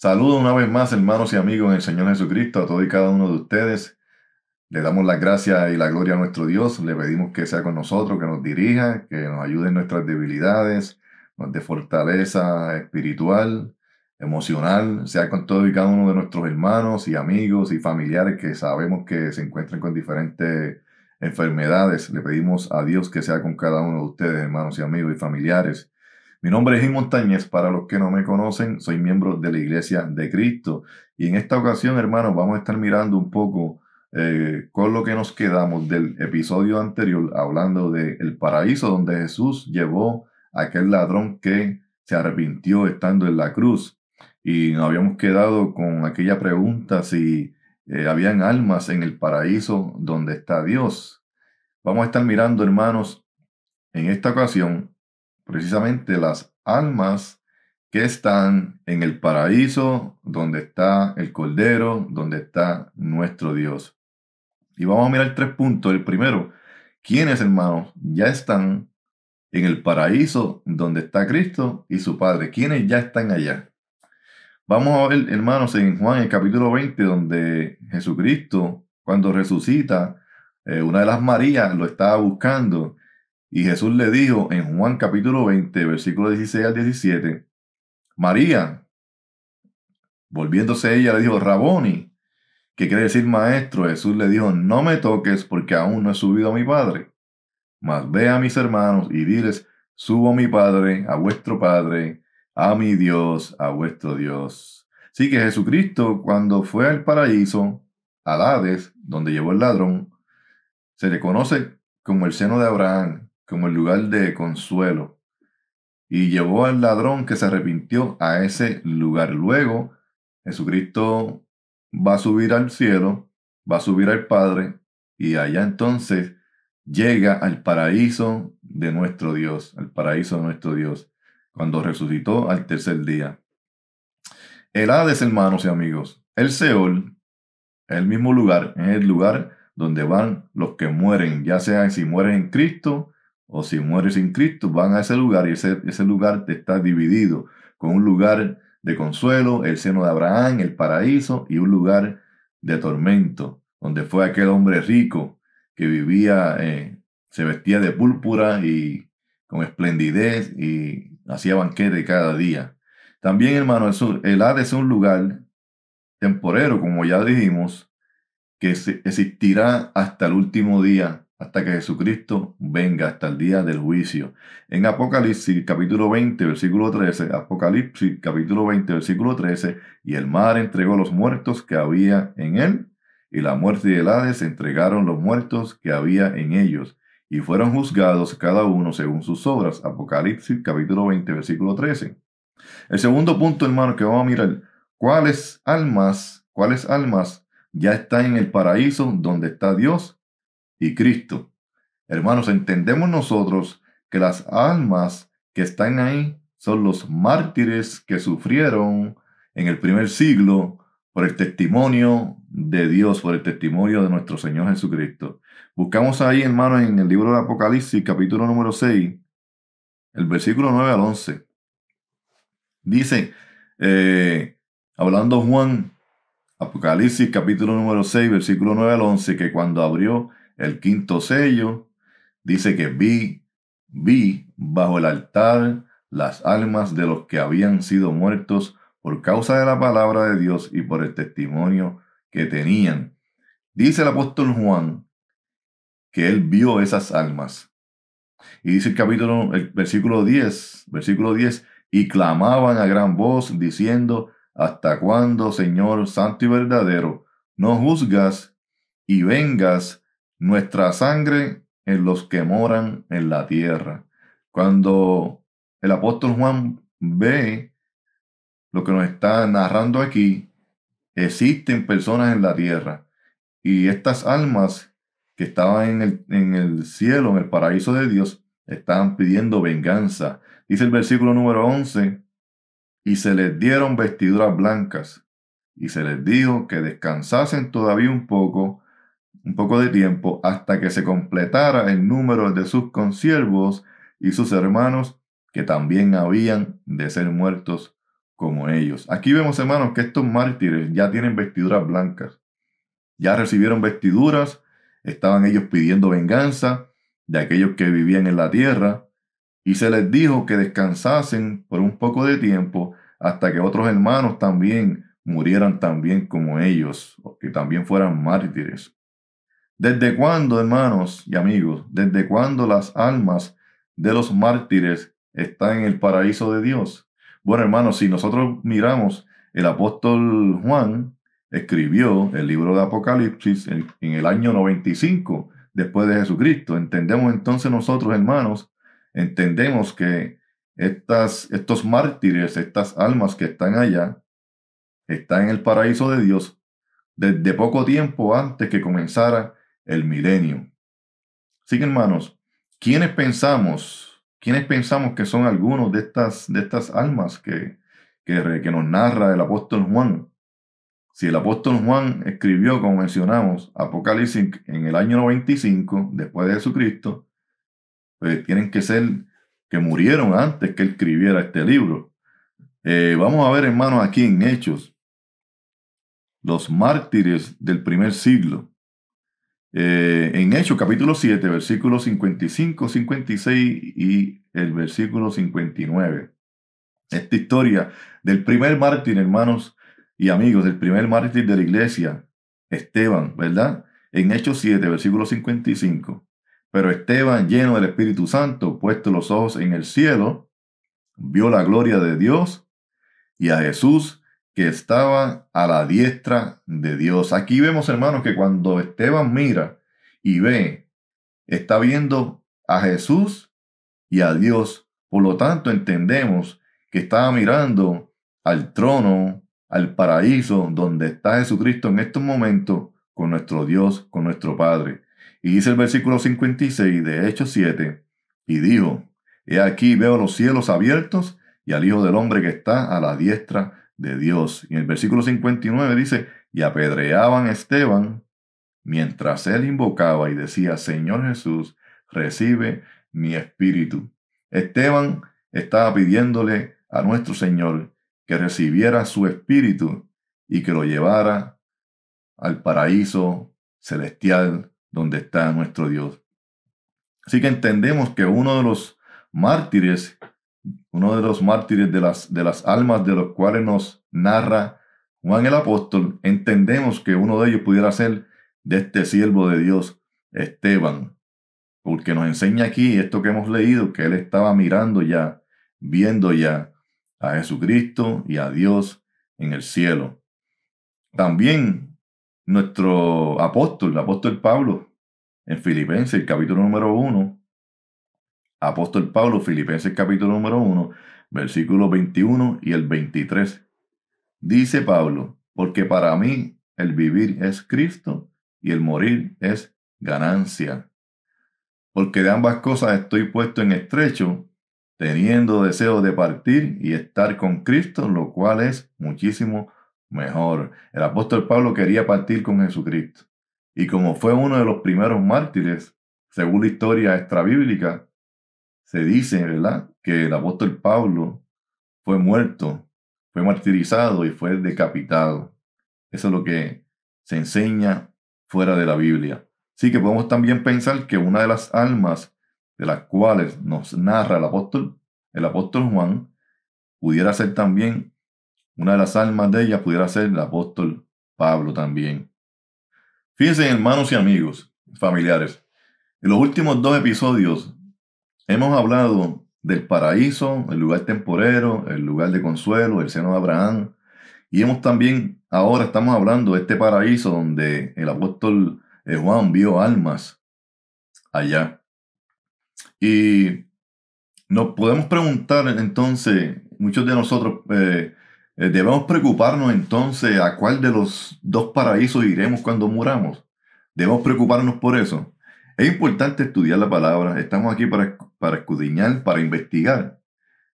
Saludo una vez más, hermanos y amigos en el Señor Jesucristo, a todos y cada uno de ustedes. Le damos las gracias y la gloria a nuestro Dios. Le pedimos que sea con nosotros, que nos dirija, que nos ayude en nuestras debilidades, nos dé fortaleza espiritual, emocional, sea con todos y cada uno de nuestros hermanos y amigos y familiares que sabemos que se encuentran con diferentes enfermedades. Le pedimos a Dios que sea con cada uno de ustedes, hermanos y amigos y familiares. Mi nombre es Jim Montañez, para los que no me conocen, soy miembro de la Iglesia de Cristo. Y en esta ocasión, hermanos, vamos a estar mirando un poco eh, con lo que nos quedamos del episodio anterior, hablando del paraíso donde Jesús llevó a aquel ladrón que se arrepintió estando en la cruz. Y nos habíamos quedado con aquella pregunta si eh, habían almas en el paraíso donde está Dios. Vamos a estar mirando, hermanos, en esta ocasión precisamente las almas que están en el paraíso donde está el Cordero, donde está nuestro Dios. Y vamos a mirar tres puntos. El primero, ¿quiénes hermanos ya están en el paraíso donde está Cristo y su Padre? ¿Quiénes ya están allá? Vamos a ver, hermanos, en Juan, el capítulo 20, donde Jesucristo, cuando resucita, eh, una de las Marías lo estaba buscando y Jesús le dijo en Juan capítulo 20, versículo 16 al 17, María, volviéndose ella, le dijo, Raboni, que quiere decir maestro. Jesús le dijo, no me toques porque aún no he subido a mi Padre. Mas ve a mis hermanos y diles, subo a mi Padre, a vuestro Padre, a mi Dios, a vuestro Dios. Así que Jesucristo, cuando fue al paraíso, al Hades, donde llevó el ladrón, se le conoce como el seno de Abraham, como el lugar de consuelo. Y llevó al ladrón que se arrepintió a ese lugar. Luego, Jesucristo va a subir al cielo, va a subir al Padre, y allá entonces llega al paraíso de nuestro Dios, al paraíso de nuestro Dios, cuando resucitó al tercer día. El Hades, hermanos y amigos, el Seol, el mismo lugar, es el lugar donde van los que mueren, ya sea si mueren en Cristo o si mueres sin Cristo, van a ese lugar y ese, ese lugar está dividido con un lugar de consuelo, el seno de Abraham, el paraíso y un lugar de tormento, donde fue aquel hombre rico que vivía, eh, se vestía de púrpura y con esplendidez y hacía banquete cada día. También, hermano, el Hades es un lugar temporero, como ya dijimos, que existirá hasta el último día hasta que Jesucristo venga hasta el día del juicio. En Apocalipsis capítulo 20, versículo 13, Apocalipsis capítulo 20, versículo 13, y el mar entregó los muertos que había en él, y la muerte y el Hades entregaron los muertos que había en ellos, y fueron juzgados cada uno según sus obras. Apocalipsis capítulo 20, versículo 13. El segundo punto, hermano, que vamos a mirar, ¿cuáles almas, cuáles almas ya están en el paraíso donde está Dios y Cristo. Hermanos, entendemos nosotros que las almas que están ahí son los mártires que sufrieron en el primer siglo por el testimonio de Dios, por el testimonio de nuestro Señor Jesucristo. Buscamos ahí, hermanos, en el libro de Apocalipsis, capítulo número 6, el versículo 9 al 11. Dice, eh, hablando Juan, Apocalipsis, capítulo número 6, versículo 9 al 11, que cuando abrió el quinto sello dice que vi, vi bajo el altar las almas de los que habían sido muertos por causa de la palabra de Dios y por el testimonio que tenían. Dice el apóstol Juan que él vio esas almas. Y dice el capítulo, el versículo 10, versículo 10, y clamaban a gran voz diciendo, ¿hasta cuándo, Señor Santo y verdadero, no juzgas y vengas nuestra sangre en los que moran en la tierra. Cuando el apóstol Juan ve lo que nos está narrando aquí, existen personas en la tierra y estas almas que estaban en el, en el cielo, en el paraíso de Dios, estaban pidiendo venganza. Dice el versículo número 11, y se les dieron vestiduras blancas, y se les dijo que descansasen todavía un poco un poco de tiempo hasta que se completara el número de sus consiervos y sus hermanos que también habían de ser muertos como ellos. Aquí vemos, hermanos, que estos mártires ya tienen vestiduras blancas. Ya recibieron vestiduras, estaban ellos pidiendo venganza de aquellos que vivían en la tierra, y se les dijo que descansasen por un poco de tiempo hasta que otros hermanos también murieran también como ellos, que también fueran mártires. ¿Desde cuándo, hermanos y amigos, desde cuándo las almas de los mártires están en el paraíso de Dios? Bueno, hermanos, si nosotros miramos, el apóstol Juan escribió el libro de Apocalipsis en, el año 95 después de Jesucristo. Entendemos entonces nosotros, hermanos, entendemos que estas, estos mártires, estas almas que están allá, están en el paraíso de Dios desde poco tiempo antes que comenzara el milenio. Así que hermanos, ¿quiénes pensamos, quiénes pensamos que son algunos de estas, de estas almas que, que, que nos narra el apóstol Juan? Si el apóstol Juan escribió, como mencionamos, Apocalipsis en el año 95, después de Jesucristo, pues tienen que ser que murieron antes que escribiera este libro. Eh, vamos a ver, hermanos, aquí en Hechos, los mártires del primer siglo. Eh, en Hechos capítulo 7, versículos 55, 56 y el versículo 59. Esta historia del primer mártir, hermanos y amigos, del primer mártir de la iglesia, Esteban, ¿verdad? En Hechos 7, versículo 55. Pero Esteban, lleno del Espíritu Santo, puesto los ojos en el cielo, vio la gloria de Dios y a Jesús que estaba a la diestra de Dios. Aquí vemos, hermanos, que cuando Esteban mira y ve, está viendo a Jesús y a Dios. Por lo tanto, entendemos que estaba mirando al trono, al paraíso, donde está Jesucristo en estos momentos con nuestro Dios, con nuestro Padre. Y dice el versículo 56 de Hechos 7, y dijo, He aquí veo los cielos abiertos y al Hijo del Hombre que está a la diestra de Dios. Y en el versículo 59 dice, y apedreaban a Esteban mientras él invocaba y decía, Señor Jesús, recibe mi espíritu. Esteban estaba pidiéndole a nuestro Señor que recibiera su espíritu y que lo llevara al paraíso celestial donde está nuestro Dios. Así que entendemos que uno de los mártires uno de los mártires de las, de las almas de los cuales nos narra Juan el apóstol, entendemos que uno de ellos pudiera ser de este siervo de Dios, Esteban, porque nos enseña aquí esto que hemos leído, que él estaba mirando ya, viendo ya a Jesucristo y a Dios en el cielo. También nuestro apóstol, el apóstol Pablo, en Filipenses, capítulo número 1, Apóstol Pablo, Filipenses capítulo número 1, versículo 21 y el 23. Dice Pablo, porque para mí el vivir es Cristo y el morir es ganancia. Porque de ambas cosas estoy puesto en estrecho, teniendo deseo de partir y estar con Cristo, lo cual es muchísimo mejor. El apóstol Pablo quería partir con Jesucristo. Y como fue uno de los primeros mártires, según la historia extrabíblica, se dice, ¿verdad?, que el apóstol Pablo fue muerto, fue martirizado y fue decapitado. Eso es lo que se enseña fuera de la Biblia. Así que podemos también pensar que una de las almas de las cuales nos narra el apóstol, el apóstol Juan, pudiera ser también, una de las almas de ella pudiera ser el apóstol Pablo también. Fíjense, hermanos y amigos, familiares, en los últimos dos episodios Hemos hablado del paraíso, el lugar temporero, el lugar de consuelo, el seno de Abraham. Y hemos también, ahora estamos hablando de este paraíso donde el apóstol eh, Juan vio almas allá. Y nos podemos preguntar entonces, muchos de nosotros eh, eh, debemos preocuparnos entonces a cuál de los dos paraísos iremos cuando muramos. Debemos preocuparnos por eso. Es importante estudiar la palabra. Estamos aquí para, para escudriñar, para investigar.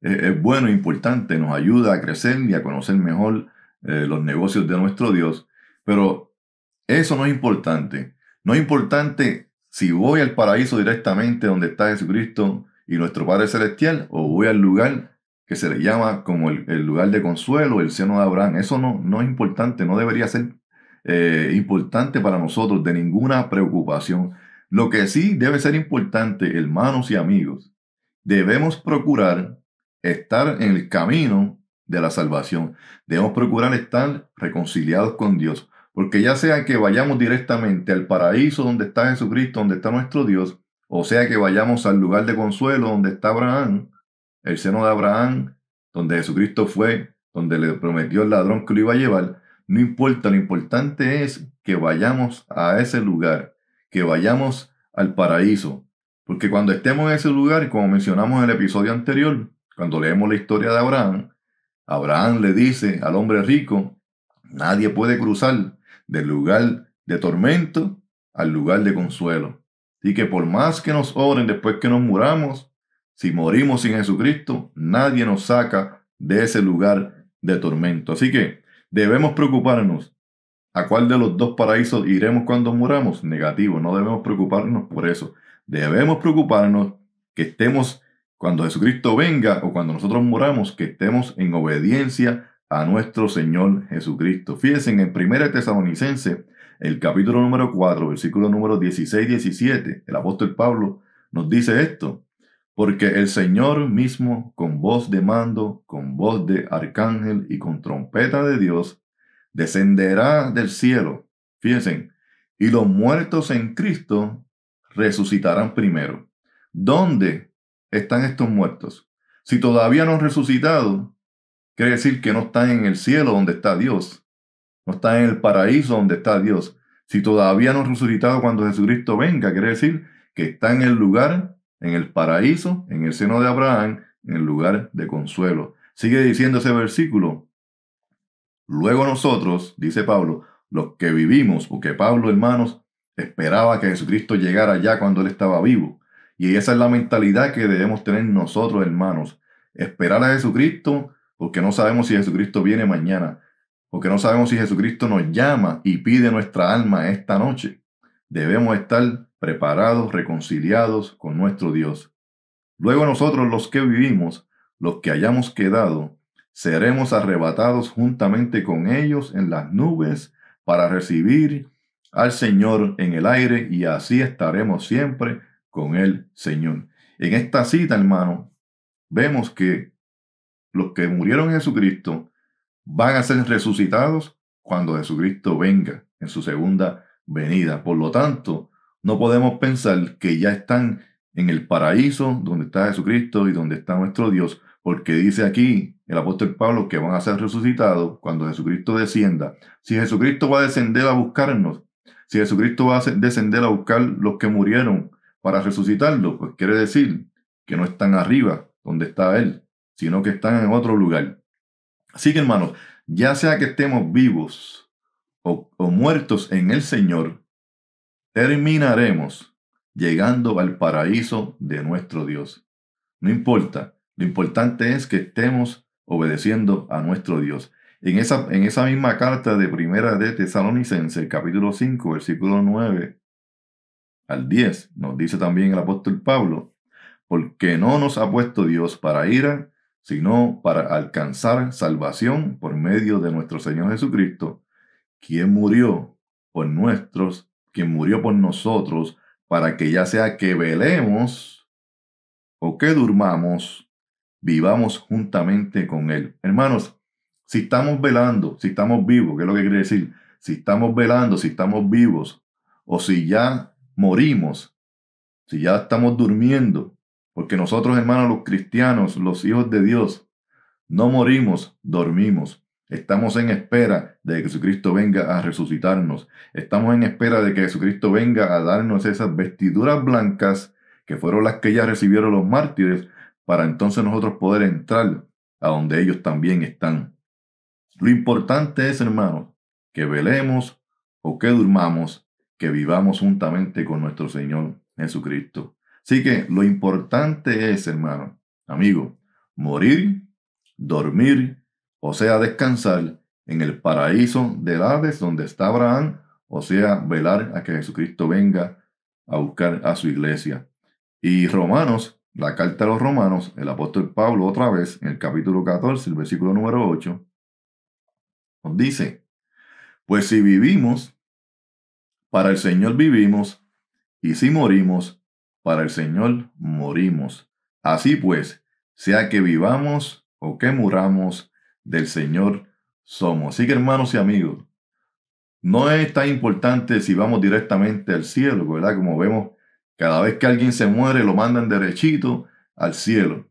Es, bueno e importante, nos ayuda a crecer y a conocer mejor eh, los negocios de nuestro Dios. Pero eso no es importante. No es importante si voy al paraíso directamente donde está Jesucristo y nuestro Padre Celestial o voy al lugar que se le llama como el, lugar de consuelo, el seno de Abraham. Eso no, no es importante, no debería ser eh, importante para nosotros de ninguna preocupación. Lo que sí debe ser importante, hermanos y amigos, debemos procurar estar en el camino de la salvación. Debemos procurar estar reconciliados con Dios. Porque ya sea que vayamos directamente al paraíso donde está Jesucristo, donde está nuestro Dios, o sea que vayamos al lugar de consuelo donde está Abraham, el seno de Abraham, donde Jesucristo fue, donde le prometió el ladrón que lo iba a llevar, no importa, lo importante es que vayamos a ese lugar, que vayamos al paraíso. Porque cuando estemos en ese lugar, como mencionamos en el episodio anterior, cuando leemos la historia de Abraham, Abraham le dice al hombre rico, nadie puede cruzar del lugar de tormento al lugar de consuelo. Y que por más que nos oren después que nos muramos, si morimos sin Jesucristo, nadie nos saca de ese lugar de tormento. Así que debemos preocuparnos. ¿A cuál de los dos paraísos iremos cuando muramos? Negativo, no debemos preocuparnos por eso. Debemos preocuparnos que estemos, cuando Jesucristo venga o cuando nosotros muramos, que estemos en obediencia a nuestro Señor Jesucristo. Fíjense en 1 Tesalonicense, el capítulo número 4, versículo número 16-17, el apóstol Pablo nos dice esto porque el Señor mismo, con voz de mando, con voz de arcángel y con trompeta de Dios, descenderá del cielo. Fíjense, y los muertos en Cristo resucitarán primero. ¿Dónde están estos muertos? Si todavía no han resucitado, quiere decir que no están en el cielo donde está Dios, no están en el paraíso donde está Dios. Si todavía no han resucitado cuando Jesucristo venga, quiere decir que está en el lugar en el paraíso, en el seno de Abraham, en el lugar de consuelo. Sigue diciendo ese versículo. Luego nosotros, dice Pablo, los que vivimos, porque Pablo, hermanos, esperaba que Jesucristo llegara ya cuando él estaba vivo. Y esa es la mentalidad que debemos tener nosotros, hermanos. Esperar a Jesucristo porque no sabemos si Jesucristo viene mañana, porque no sabemos si Jesucristo nos llama y pide nuestra alma esta noche. Debemos estar preparados, reconciliados con nuestro Dios. Luego nosotros los que vivimos, los que hayamos quedado, seremos arrebatados juntamente con ellos en las nubes para recibir al Señor en el aire y así estaremos siempre con el Señor. En esta cita, hermano, vemos que los que murieron en Jesucristo van a ser resucitados cuando Jesucristo venga en su segunda venida. Por lo tanto, no podemos pensar que ya están en el paraíso donde está Jesucristo y donde está nuestro Dios, porque dice aquí el apóstol Pablo que van a ser resucitados cuando Jesucristo descienda. Si Jesucristo va a descender a buscarnos, si Jesucristo va a descender a buscar los que murieron para resucitarlos, pues quiere decir que no están arriba donde está Él, sino que están en otro lugar. Así que hermanos, ya sea que estemos vivos o, o muertos en el Señor, terminaremos llegando al paraíso de nuestro Dios. No importa, lo importante es que estemos obedeciendo a nuestro Dios. En esa, en esa misma carta de primera de Tesalonicense, capítulo 5, versículo 9 al 10, nos dice también el apóstol Pablo, porque no nos ha puesto Dios para ira, sino para alcanzar salvación por medio de nuestro Señor Jesucristo, quien murió por nuestros quien murió por nosotros, para que ya sea que velemos o que durmamos, vivamos juntamente con Él. Hermanos, si estamos velando, si estamos vivos, ¿qué es lo que quiere decir? Si estamos velando, si estamos vivos, o si ya morimos, si ya estamos durmiendo, porque nosotros, hermanos, los cristianos, los hijos de Dios, no morimos, dormimos. Estamos en espera de que Jesucristo venga a resucitarnos. Estamos en espera de que Jesucristo venga a darnos esas vestiduras blancas que fueron las que ya recibieron los mártires para entonces nosotros poder entrar a donde ellos también están. Lo importante es, hermanos, que velemos o que durmamos, que vivamos juntamente con nuestro Señor Jesucristo. Así que lo importante es, hermano, amigo, morir, dormir o sea, descansar en el paraíso del Hades donde está Abraham, o sea, velar a que Jesucristo venga a buscar a su iglesia. Y Romanos, la carta a los romanos, el apóstol Pablo otra vez, en el capítulo 14, el versículo número 8, nos dice, pues si vivimos, para el Señor vivimos, y si morimos, para el Señor morimos. Así pues, sea que vivamos o que muramos, del Señor somos. Así que hermanos y amigos, no es tan importante si vamos directamente al cielo, ¿verdad? Como vemos, cada vez que alguien se muere, lo mandan derechito al cielo.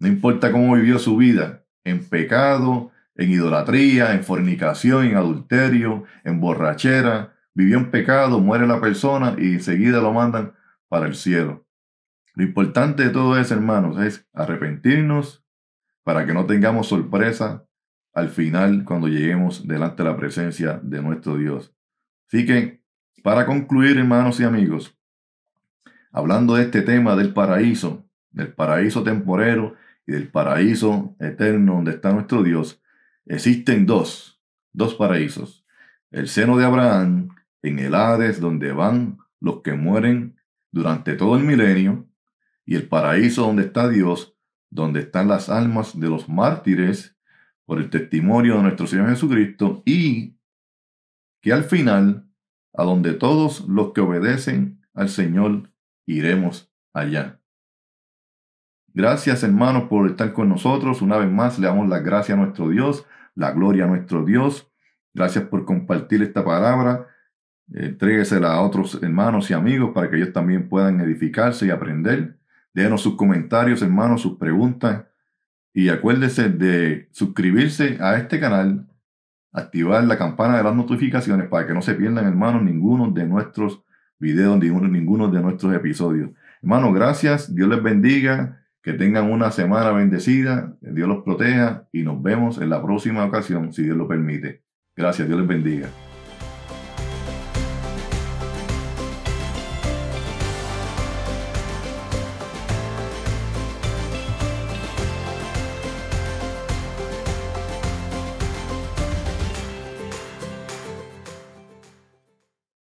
No importa cómo vivió su vida, en pecado, en idolatría, en fornicación, en adulterio, en borrachera, vivió en pecado, muere la persona y enseguida lo mandan para el cielo. Lo importante de todo eso, hermanos, es arrepentirnos para que no tengamos sorpresa al final cuando lleguemos delante de la presencia de nuestro Dios. Así que, para concluir, hermanos y amigos, hablando de este tema del paraíso, del paraíso temporero y del paraíso eterno donde está nuestro Dios, existen dos, dos paraísos. El seno de Abraham en el Hades donde van los que mueren durante todo el milenio, y el paraíso donde está Dios, donde están las almas de los mártires por el testimonio de nuestro Señor Jesucristo, y que al final, a donde todos los que obedecen al Señor, iremos allá. Gracias hermanos por estar con nosotros. Una vez más le damos la gracia a nuestro Dios, la gloria a nuestro Dios. Gracias por compartir esta palabra. Entréguesela a otros hermanos y amigos para que ellos también puedan edificarse y aprender. Déjenos sus comentarios, hermanos, sus preguntas. Y acuérdese de suscribirse a este canal, activar la campana de las notificaciones para que no se pierdan, hermanos, ninguno de nuestros videos, ninguno, ninguno de nuestros episodios. Hermanos, gracias. Dios les bendiga. Que tengan una semana bendecida. Dios los proteja. Y nos vemos en la próxima ocasión, si Dios lo permite. Gracias. Dios les bendiga.